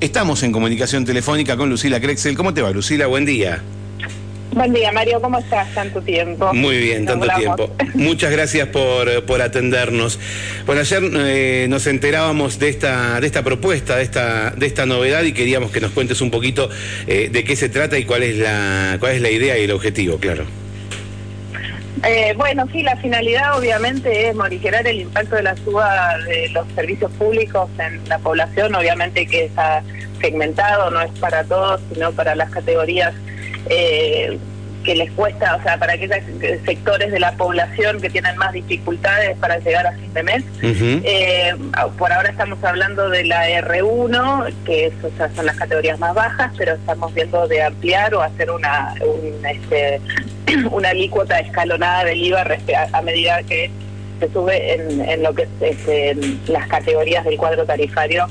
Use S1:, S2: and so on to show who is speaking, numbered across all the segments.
S1: Estamos en comunicación telefónica con Lucila Krexel. ¿Cómo te va, Lucila? Buen día.
S2: Buen día, Mario. ¿Cómo estás? Tanto tiempo.
S1: Muy bien, tanto tiempo. Muchas gracias por, por atendernos. Bueno, ayer eh, nos enterábamos de esta, de esta propuesta, de esta, de esta novedad y queríamos que nos cuentes un poquito eh, de qué se trata y cuál es la, cuál es la idea y el objetivo, claro.
S2: Eh, bueno, sí, la finalidad obviamente es morigerar el impacto de la suba de los servicios públicos en la población, obviamente que está segmentado, no es para todos, sino para las categorías eh, que les cuesta, o sea, para aquellos sectores de la población que tienen más dificultades para llegar a fin de mes. Eh, por ahora estamos hablando de la R1, que es, o sea, son las categorías más bajas, pero estamos viendo de ampliar o hacer una, este, una alícuota escalonada del IVA a medida que se sube en, lo que es este, las categorías del cuadro tarifario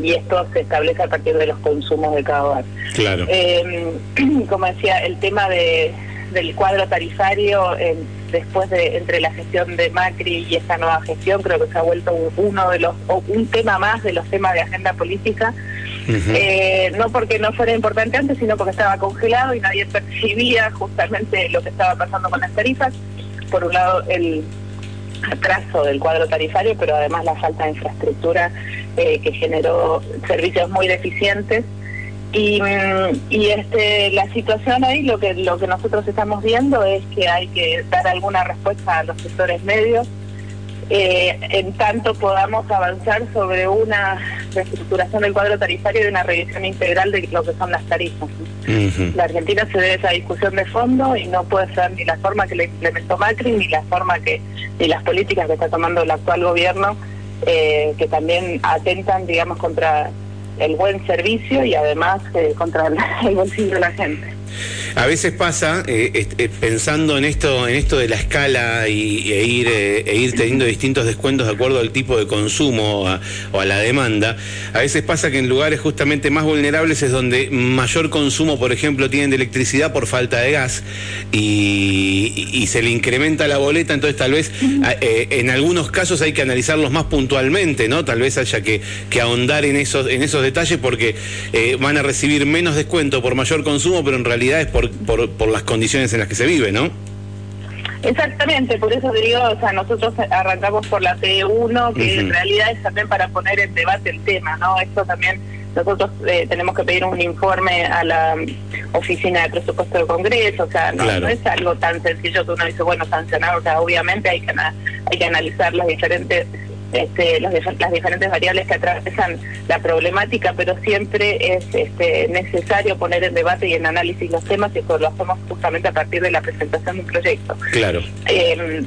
S2: y esto se establece a partir de los consumos de cada hogar.
S1: Claro.
S2: Eh, como decía, el tema de, del cuadro tarifario eh, después de entre la gestión de Macri y esta nueva gestión creo que se ha vuelto uno de los o un tema más de los temas de agenda política. Eh, no porque no fuera importante antes, sino porque estaba congelado y nadie percibía justamente lo que estaba pasando con las tarifas. Por un lado, el atraso del cuadro tarifario, pero además la falta de infraestructura eh, que generó servicios muy deficientes. Y, mm, y este la situación ahí lo que lo que nosotros estamos viendo es que hay que dar alguna respuesta a los sectores medios eh, en tanto podamos avanzar sobre una reestructuración del cuadro tarifario y una revisión integral de lo que son las tarifas. La Argentina se debe a esa discusión de fondo y no puede ser ni la forma que le implementó Macri ni la forma que ni las políticas que está tomando el actual gobierno eh, que también atentan, digamos, contra el buen servicio y además eh, contra el bolsillo de la gente.
S1: A veces pasa, eh, eh, pensando en esto, en esto de la escala y, e, ir, eh, e ir teniendo distintos descuentos de acuerdo al tipo de consumo o a, la demanda, a veces pasa que en lugares justamente más vulnerables es donde mayor consumo, por ejemplo, tienen de electricidad por falta de gas y, se le incrementa la boleta, entonces tal vez en algunos casos hay que analizarlos más puntualmente, ¿no? Tal vez haya que, ahondar en esos, en esos detalles porque van a recibir menos descuento por mayor consumo, pero en realidad por por, por, las condiciones en las que se vive, ¿no?
S2: Exactamente, por eso te digo, o sea, nosotros arrancamos por la P1, que en realidad es también para poner en debate el tema, ¿no? Esto también, nosotros eh, tenemos que pedir un informe a la Oficina de Presupuesto del Congreso, o sea, no, es algo tan sencillo que uno dice, bueno, sancionar, o sea, obviamente hay que, hay que analizar las diferentes este, las diferentes variables que atravesan la problemática, pero siempre es este, necesario poner en debate y en análisis los temas y eso lo hacemos justamente a partir de la presentación de un proyecto.
S1: Claro.
S2: Em,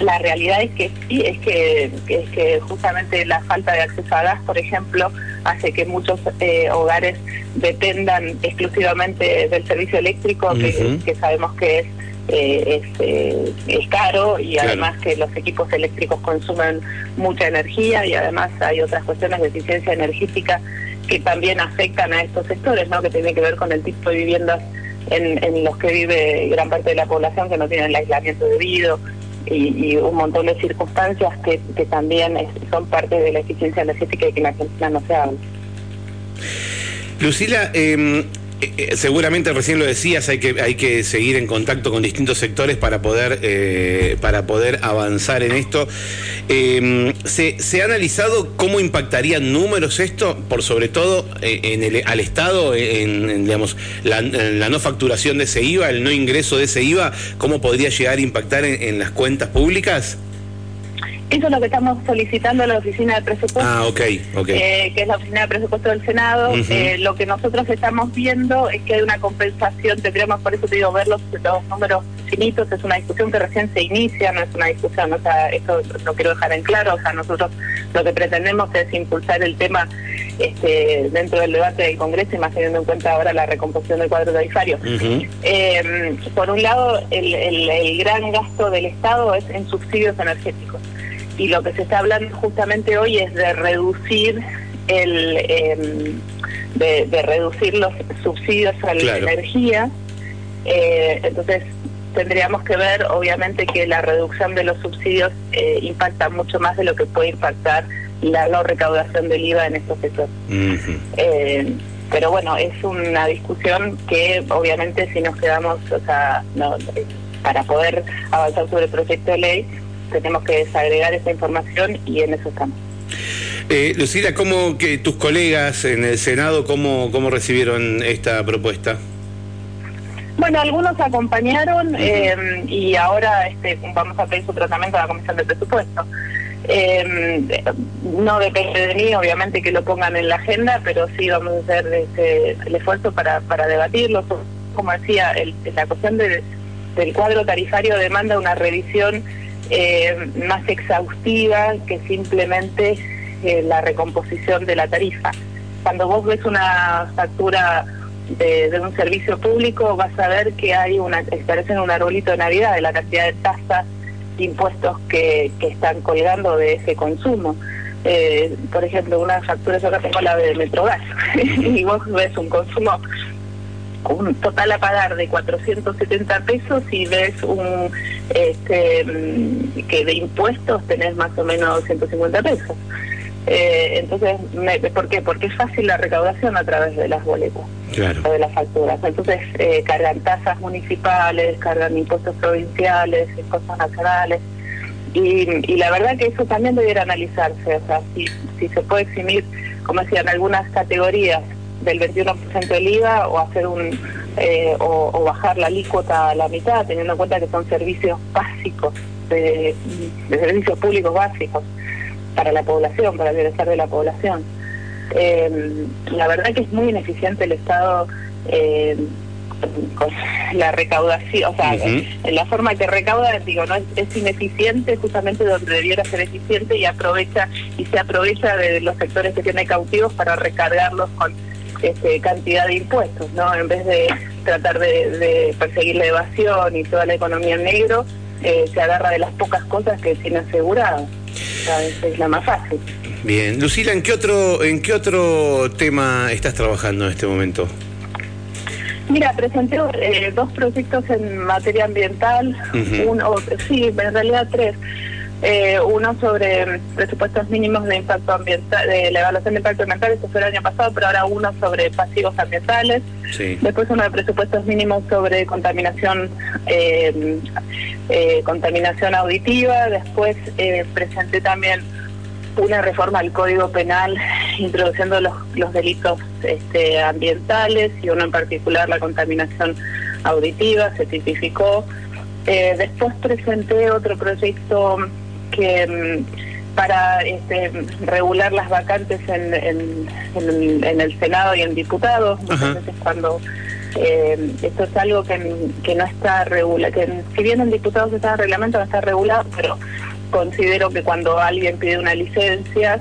S2: la realidad es que sí, es que, es que justamente la falta de acceso a gas, por ejemplo, hace que muchos eh, hogares dependan exclusivamente del servicio eléctrico, que sabemos que es eh, es, eh, es, caro y además que los equipos eléctricos consumen mucha energía y además hay otras cuestiones de eficiencia energética que también afectan a estos sectores, ¿no? que tiene que ver con el tipo de viviendas en, los que vive gran parte de la población que no tienen el aislamiento debido y, un montón de circunstancias que, que también son parte de la eficiencia energética y que en Argentina no se habla.
S1: Lucila, eh, eh, eh, seguramente recién lo decías, hay que, hay que seguir en contacto con distintos sectores para poder, eh, para poder avanzar en esto. Em, ¿se, ¿se, ha analizado cómo impactarían números esto, por sobre todo en el, al Estado, en, digamos, la, no facturación de ese IVA, el no ingreso de ese IVA, cómo podría llegar a impactar en las cuentas públicas?
S2: Eso es lo que estamos solicitando a la Oficina de Presupuesto,
S1: ah, okay,
S2: eh, que es la Oficina de Presupuesto del Senado. Eh, lo que nosotros estamos viendo es que hay una compensación, tendríamos por eso te digo, ver los, números finitos, es una discusión que recién se inicia, no es una discusión, o sea, esto lo quiero dejar en claro, o sea, nosotros lo que pretendemos es impulsar el tema este, dentro del debate del Congreso y más teniendo en cuenta ahora la recomposición del cuadro tarifario. Eh, por un lado, el gran gasto del Estado es en subsidios energéticos y lo que se está hablando justamente hoy es de reducir el em, de, reducir los subsidios a la energía. Eh, entonces tendríamos que ver obviamente que la reducción de los subsidios eh, impacta mucho más de lo que puede impactar la no recaudación del IVA en estos sectores. Eh, pero bueno, es una discusión que obviamente si nos quedamos, o sea, no, para poder avanzar sobre el proyecto de ley, tenemos que desagregar esa información y en eso estamos.
S1: Eh, Lucila, ¿cómo que tus colegas en el Senado, cómo, cómo recibieron esta propuesta?
S2: Bueno, algunos acompañaron eh, y ahora este, vamos a pedir su tratamiento a la Comisión de Presupuesto. Eh, no depende de mí, obviamente, que lo pongan en la agenda, pero sí vamos a hacer este, el esfuerzo para, para debatirlo. Como decía, el, la cuestión del cuadro tarifario demanda una revisión eh, más exhaustiva que simplemente eh, la recomposición de la tarifa. Cuando vos ves una factura de, un servicio público, vas a ver que hay una, en un arbolito de Navidad de la cantidad de tasas, impuestos que, que están colgando de ese consumo. Eh, por ejemplo, una factura, yo acá tengo la de Metrogas, y vos ves un consumo un total a pagar de 470 pesos y ves un este mm, que de impuestos tenés más o menos 150 pesos. Eh, entonces, ¿por qué? Porque es fácil la recaudación a través de las boletas o de las facturas. Entonces, eh, cargan tasas municipales, cargan impuestos provinciales, impuestos nacionales. Y, y la verdad que eso también debiera analizarse. O sea, si, si se puede eximir, como decían, algunas categorías del 21% del IVA o hacer un eh, o, bajar la alícuota a la mitad, teniendo en cuenta que son servicios básicos, de servicios públicos básicos para la población, para el bienestar de la población. Eh, la verdad que es muy ineficiente el Estado eh, con la recaudación, o sea, en la forma que recauda, digo, no es, ineficiente justamente donde debiera ser eficiente y aprovecha y se aprovecha de los sectores que tiene cautivos para recargarlos con este, cantidad de impuestos, ¿no? En vez de tratar de, perseguir la evasión y toda la economía en negro, eh, se agarra de las pocas cosas que tiene asegurado es la más fácil.
S1: Bien, Lucila, ¿en qué otro, en qué otro tema estás trabajando en este momento?
S2: Mira, presenté eh, dos proyectos en materia ambiental, uno, sí, en realidad tres. Eh, uno sobre presupuestos mínimos de impacto ambiental, de la evaluación de impacto ambiental, eso fue el año pasado, pero ahora uno sobre pasivos ambientales. Después uno de presupuestos mínimos sobre contaminación eh, eh, contaminación auditiva. Después presenté también una reforma al Código Penal introduciendo los, los delitos este, ambientales y uno en particular la contaminación auditiva, se tipificó. después presenté otro proyecto que mm, para este, regular las vacantes en, en, el Senado y en diputados, muchas veces cuando eh, esto es algo que, que no está regulado, que si bien en diputados está en reglamento, no está regulado, pero considero que cuando alguien pide una licencia,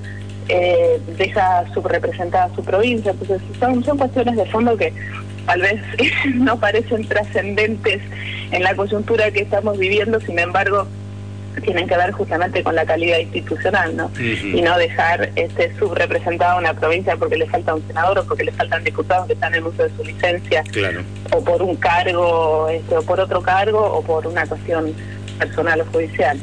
S2: eh, deja subrepresentada su provincia. Entonces, son, son cuestiones de fondo que tal vez no parecen trascendentes en la coyuntura que estamos viviendo, sin embargo, tienen que ver justamente con la calidad institucional, ¿no? Y no dejar este subrepresentada una provincia porque le falta un senador o porque le faltan diputados que están en uso de su licencia, o por un cargo, este, o por otro cargo, o por una cuestión personal o judicial.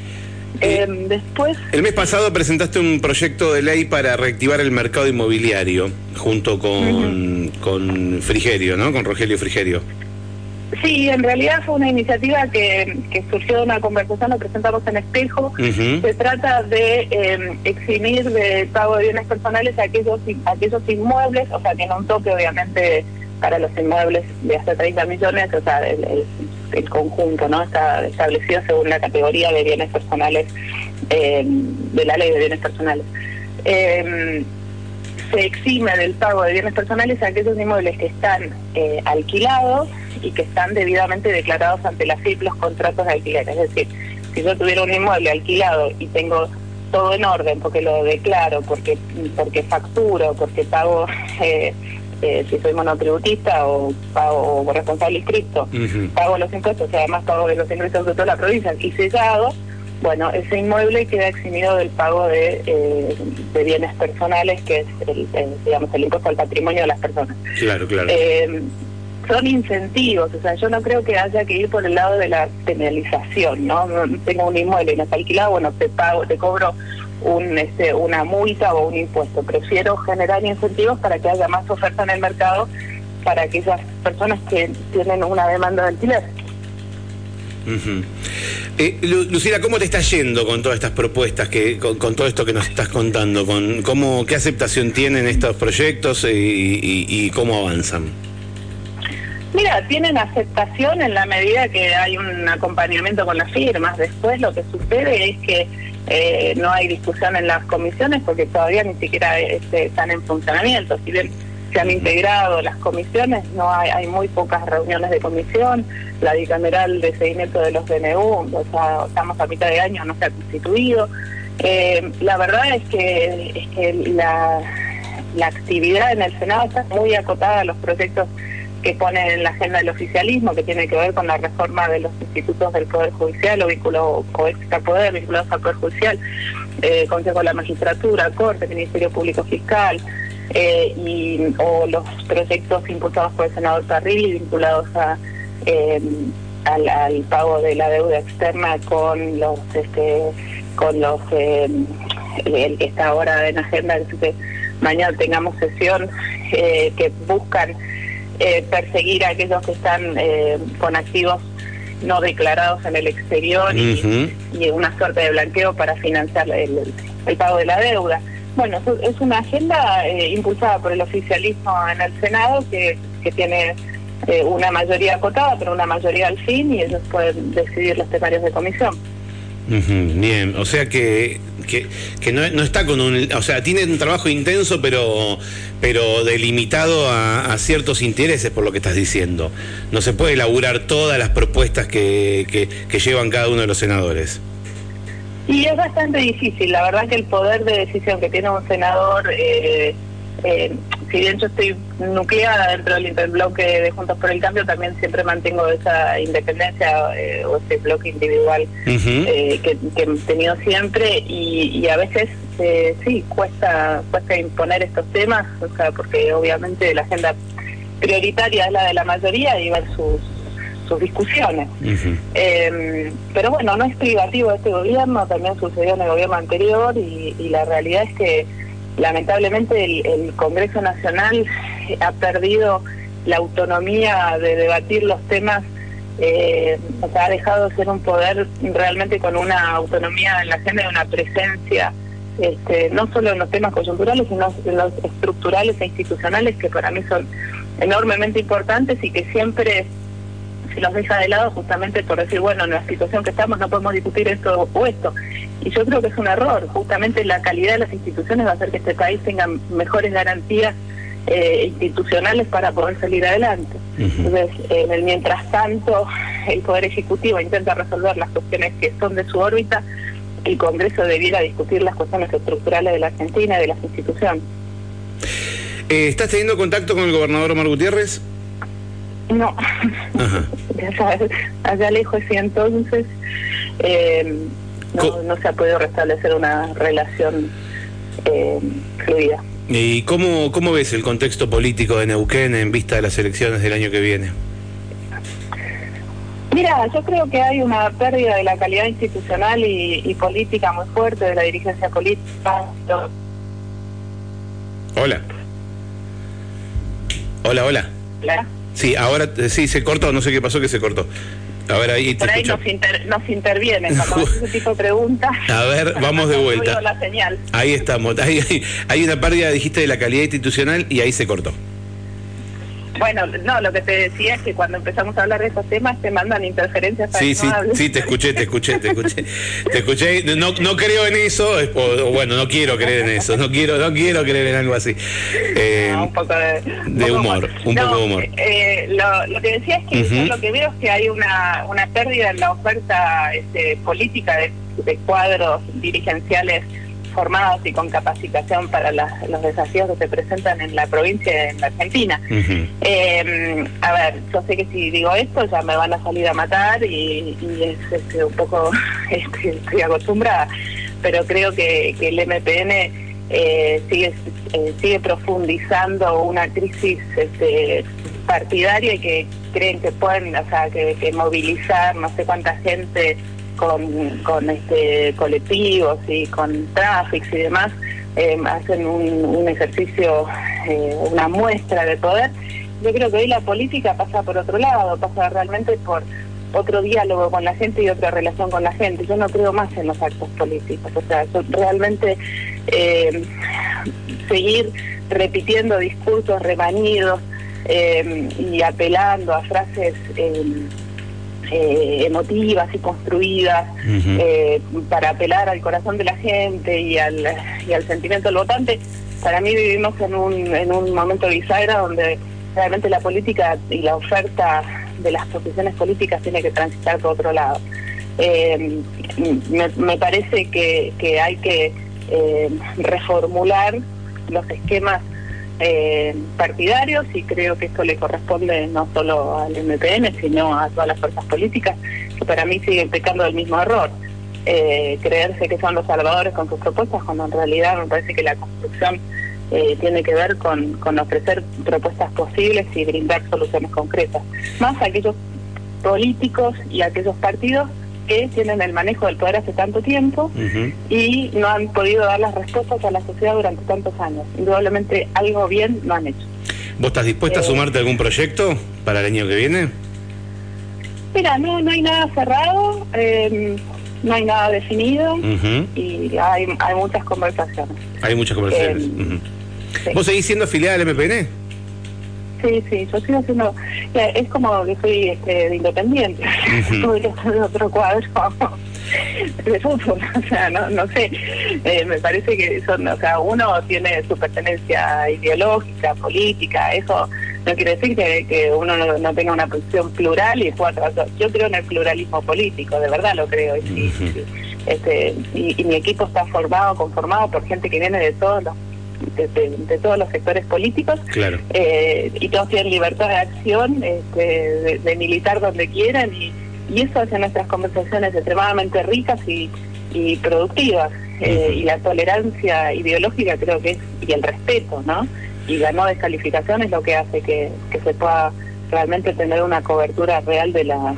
S1: Eh, después... El mes pasado presentaste un proyecto de ley para reactivar el mercado inmobiliario junto con, con Frigerio, ¿no? Con Rogelio Frigerio.
S2: Sí, en realidad fue una iniciativa que, que surgió de una conversación, lo presentamos en Espejo. Se trata de em, eximir de pago de bienes personales a aquellos, aquellos inmuebles, o sea, tiene un toque obviamente para los inmuebles de hasta 30 millones, o sea, el, el, conjunto, ¿no? Está establecido según la categoría de bienes personales em, de la ley de bienes personales. Eh, se exime del pago de bienes personales a aquellos inmuebles que están eh, alquilados y que están debidamente declarados ante la FIP los contratos de alquiler. Es decir, si yo tuviera un inmueble alquilado y tengo todo en orden porque lo declaro, porque porque facturo, porque pago, eh, eh, si soy monotributista o pago o responsable inscrito, pago los impuestos y además pago de los ingresos de toda la provincia y sellado, bueno, ese inmueble queda eximido del pago de, eh, de bienes personales, que es el, digamos, el impuesto al patrimonio de las personas.
S1: Claro, claro.
S2: Eh, son incentivos, o sea, yo no creo que haya que ir por el lado de la penalización, ¿no? Tengo un inmueble y no está alquilado, bueno, te pago, te cobro un, este, una multa o un impuesto. Prefiero generar incentivos para que haya más oferta en el mercado para aquellas personas que tienen una demanda de alquiler.
S1: Eh, Lucila, ¿cómo te está yendo con todas estas propuestas, que, con, todo esto que nos estás contando? Con, cómo, ¿Qué aceptación tienen estos proyectos y, cómo avanzan?
S2: Mira, tienen aceptación en la medida que hay un acompañamiento con las firmas. Después lo que sucede es que eh, no hay discusión en las comisiones porque todavía ni siquiera este, están en funcionamiento. Si bien se han integrado las comisiones, no hay, hay muy pocas reuniones de comisión, la bicameral de seguimiento de los DNU, o sea, estamos a mitad de año, no se ha constituido. Eh, la verdad es que, es que la, la actividad en el Senado está muy acotada a los proyectos que ponen en la agenda del oficialismo, que tiene que ver con la reforma de los institutos del Poder Judicial o vínculo o extra poder vinculados al Poder Judicial, eh, Consejo de la Magistratura, Corte, Ministerio Público Fiscal, eh, y, o los proyectos impulsados por el senador Carril vinculados a, eh, al, pago de la deuda externa con los este, con los eh, el que está ahora en agenda que mañana tengamos sesión que buscan perseguir a aquellos que están con activos no declarados en el exterior y, una suerte de blanqueo para financiar el pago de la deuda. Bueno, es una agenda eh, impulsada por el oficialismo en el Senado que, que tiene eh, una mayoría acotada, pero una mayoría al fin y ellos pueden decidir los temarios de comisión.
S1: bien, o sea que, que, no, está con un... O sea, tiene un trabajo intenso, pero, pero delimitado a, ciertos intereses, por lo que estás diciendo. No se puede elaborar todas las propuestas que, que llevan cada uno de los senadores.
S2: Y es bastante difícil, la verdad que el poder de decisión que tiene un senador, eh, eh, si bien yo estoy nucleada dentro del interbloque de Juntos por el Cambio, también siempre mantengo esa independencia eh, o ese bloque individual que, que, he tenido siempre. Y, y a veces sí, cuesta, cuesta imponer estos temas, o sea, porque obviamente la agenda prioritaria es la de la mayoría y versus sus discusiones. Em, pero bueno, no es privativo este gobierno, también sucedió en el gobierno anterior y, la realidad es que lamentablemente el, Congreso Nacional ha perdido la autonomía de debatir los temas, eh, o sea, ha dejado de ser un poder realmente con una autonomía en la agenda y una presencia. Este, no solo en los temas coyunturales, sino en los estructurales e institucionales que para mí son enormemente importantes y que siempre se los deja de lado justamente por decir, bueno, en la situación que estamos no podemos discutir esto o esto. Y yo creo que es un error. Justamente la calidad de las instituciones va a hacer que este país tenga mejores garantías eh, institucionales para poder salir adelante. Entonces, en el mientras tanto, el Poder Ejecutivo intenta resolver las cuestiones que son de su órbita, el Congreso debiera discutir las cuestiones estructurales de la Argentina y de las instituciones.
S1: Eh, ¿Estás teniendo contacto con el gobernador Omar Gutiérrez?
S2: No, allá lejos y entonces eh, no, se ha podido restablecer una relación eh, fluida.
S1: ¿Y cómo, cómo ves el contexto político de Neuquén en vista de las elecciones del año que viene?
S2: Mira, yo creo que hay una pérdida de la calidad institucional y, política muy fuerte de la dirigencia política.
S1: Hola. Hola, hola. Hola. Sí, ahora sí se cortó, no sé qué pasó que se cortó.
S2: A ver, ahí te Por ahí nos, nos, intervienen cuando ese tipo de preguntas.
S1: A ver, vamos de vuelta. Ahí estamos. Hay, hay una pérdida, dijiste, de la calidad institucional y ahí se cortó.
S2: Bueno, no, lo que te decía es que cuando empezamos a hablar de esos temas te mandan interferencias.
S1: sí, sí, sí, te escuché, te escuché, te escuché. te escuché. No, no creo en eso, o, bueno, no quiero creer en eso, no quiero, no quiero creer en algo así.
S2: Eh, un poco de,
S1: humor, un poco de humor.
S2: Eh, lo, que decía es que lo que veo es que hay una, una pérdida en la oferta este, política de, de cuadros dirigenciales formados y con capacitación para los desafíos que se presentan en la provincia en la Argentina. Em, a ver, yo sé que si digo esto ya me van a salir a matar y, es, este, un poco este, estoy acostumbrada, pero creo que, el MPN eh, sigue eh, sigue profundizando una crisis este, partidaria y que creen que pueden, o sea, que, que movilizar no sé cuánta gente con, con este colectivos y con tráficos y demás, eh, hacen un, ejercicio, eh, una muestra de poder. Yo creo que hoy la política pasa por otro lado, pasa realmente por otro diálogo con la gente y otra relación con la gente. Yo no creo más en los actos políticos, o sea, realmente eh, seguir repitiendo discursos remanidos y apelando a frases eh, emotivas y construidas eh, para apelar al corazón de la gente y al, y al sentimiento del votante. Para mí vivimos en un, en un momento bisagra donde realmente la política y la oferta de las posiciones políticas tiene que transitar por otro lado. Eh, me, parece que, que hay que reformular los esquemas eh, partidarios y creo que esto le corresponde no solo al MPN, sino a todas las fuerzas políticas, que para mí siguen pecando del mismo error. Eh, creerse que son los salvadores con sus propuestas, cuando en realidad me parece que la construcción eh, tiene que ver con, con ofrecer propuestas posibles y brindar soluciones concretas. Más aquellos políticos y aquellos partidos que tienen el manejo del poder hace tanto tiempo y no han podido dar las respuestas a la sociedad durante tantos años. Indudablemente algo bien no han hecho.
S1: ¿Vos estás dispuesta a eh, sumarte a algún proyecto para el año que viene?
S2: Mira, no, no hay nada cerrado, em, no hay nada definido y hay, hay muchas conversaciones.
S1: Hay muchas conversaciones. Em, ¿Vos seguís siendo afiliada del MPN?
S2: Sí, sí, yo sigo siendo, es como que soy este, de independiente, podría estar en otro cuadro de fútbol, o sea, no, no sé, eh, me parece que son, o sea, uno tiene su pertenencia ideológica, política, eso no quiere decir que, que uno no, tenga una posición plural y pueda Yo creo en el pluralismo político, de verdad lo creo, y, este, y mi equipo está formado, conformado por gente que viene de todos los de, todos los sectores políticos eh, y todos tienen libertad de acción, este, de, militar donde quieran y, eso hace nuestras conversaciones extremadamente ricas y, productivas. Eh, y la tolerancia ideológica creo que es, y el respeto, ¿no? Y la no descalificación es lo que hace que, que se pueda realmente tener una cobertura real de la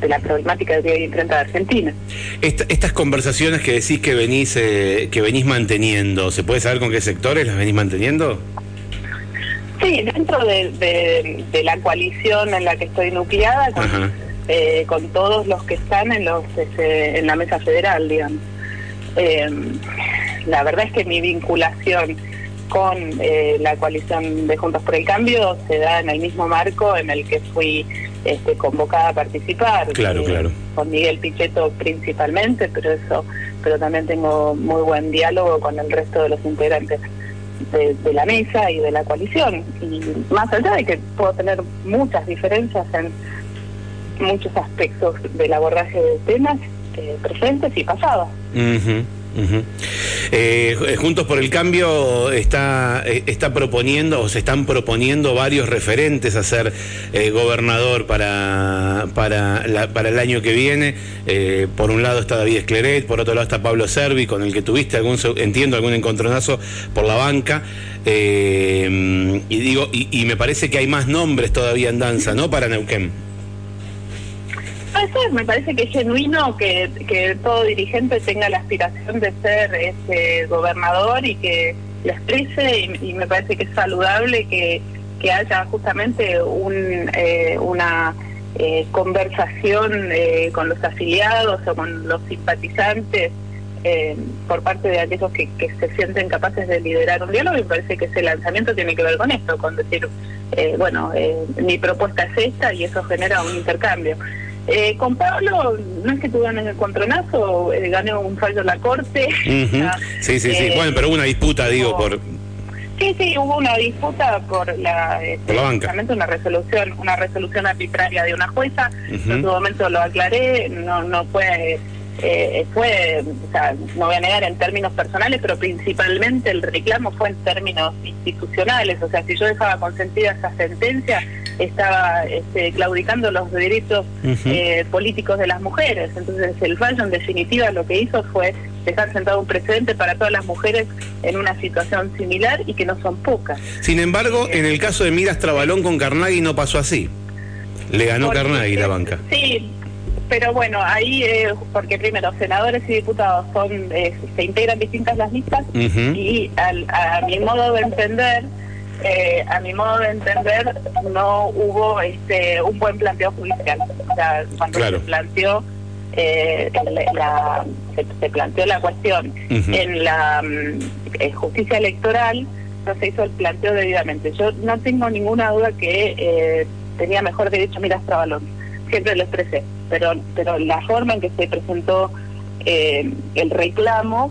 S2: de la problemática que hoy enfrenta Argentina.
S1: estas conversaciones que decís que venís eh, que venís manteniendo, ¿se puede saber con qué sectores las venís manteniendo?
S2: Sí, dentro de, la coalición en la que estoy nucleada, con, eh, con todos los que están en los este, en la mesa federal, digamos. Em, la verdad es que mi vinculación con eh, la coalición de Juntos por el Cambio se da en el mismo marco en el que fui este, convocada a participar.
S1: Claro,
S2: eh,
S1: claro.
S2: Con Miguel Pichetto principalmente, pero eso, pero también tengo muy buen diálogo con el resto de los integrantes de, la mesa y de la coalición. Y más allá de que puedo tener muchas diferencias en muchos aspectos del abordaje de temas eh, presentes y pasados.
S1: Eh, Juntos por el Cambio está, eh, está proponiendo o se están proponiendo varios referentes a ser eh, gobernador para, para, para el año que viene. por un lado está David Escleret, por otro lado está Pablo Servi, con el que tuviste algún, entiendo, algún encontronazo por la banca. y digo, y, y me parece que hay más nombres todavía en danza, ¿no? Para Neuquén
S2: me parece que es genuino que, que todo dirigente tenga la aspiración de ser este gobernador y que lo exprese y, me parece que es saludable que, haya justamente un, eh, una eh, conversación eh, con los afiliados o con los simpatizantes por parte de aquellos que, que, se sienten capaces de liderar un diálogo y me parece que ese lanzamiento tiene que ver con esto, con decir, bueno, mi propuesta es esta y eso genera un intercambio. Eh, con Pablo, no es que ganes el contronazo, eh, gané un fallo en la corte.
S1: sí, sí, sí. Eh, bueno, pero hubo una disputa, digo, por.
S2: Sí, sí, hubo una disputa por la,
S1: este,
S2: una resolución, una resolución arbitraria de una jueza. En su momento lo aclaré, no, no fue eh, fue, o sea, no voy a negar en términos personales, pero principalmente el reclamo fue en términos institucionales. O sea, si yo dejaba consentida esa sentencia, estaba este, claudicando los derechos eh, políticos de las mujeres. Entonces, el fallo, en definitiva, lo que hizo fue dejar sentado un precedente para todas las mujeres en una situación similar y que no son pocas.
S1: Sin embargo, en el caso de Miras Trabalón con Carnaghi no pasó así. Le ganó Carnaghi la banca.
S2: Sí, pero bueno, ahí, eh, porque primero, senadores y diputados son eh, se integran distintas las listas y a mi modo de entender, eh, a mi modo de entender, no hubo este un buen planteo judicial. O sea, cuando se planteó eh, la, se, planteó la cuestión en la mm, justicia electoral, no se hizo el planteo debidamente. Yo no tengo ninguna duda que eh, tenía mejor derecho Miras Trabalón, siempre lo expresé, pero, pero la forma en que se presentó eh, el reclamo,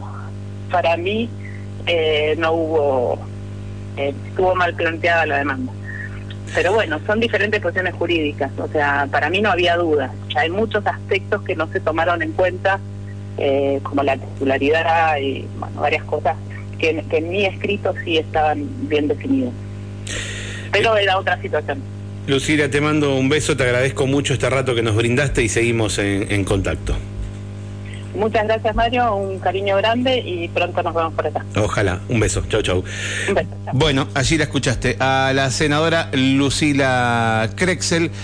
S2: para mí eh, no hubo, estuvo mal planteada la demanda. Pero bueno, son diferentes cuestiones jurídicas, o sea, para mí no había dudas. Hay muchos aspectos que no se tomaron en cuenta, como la titularidad y bueno, varias cosas que, en mi escrito sí estaban bien definidos. Pero era otra situación.
S1: Lucila, te mando un beso, te agradezco mucho este rato que nos brindaste y seguimos en, contacto.
S2: Muchas gracias Mario, un cariño grande y pronto nos vemos por acá.
S1: Ojalá, un beso, chau chau. Un beso, Bueno, allí la escuchaste a la senadora Lucila Krexel.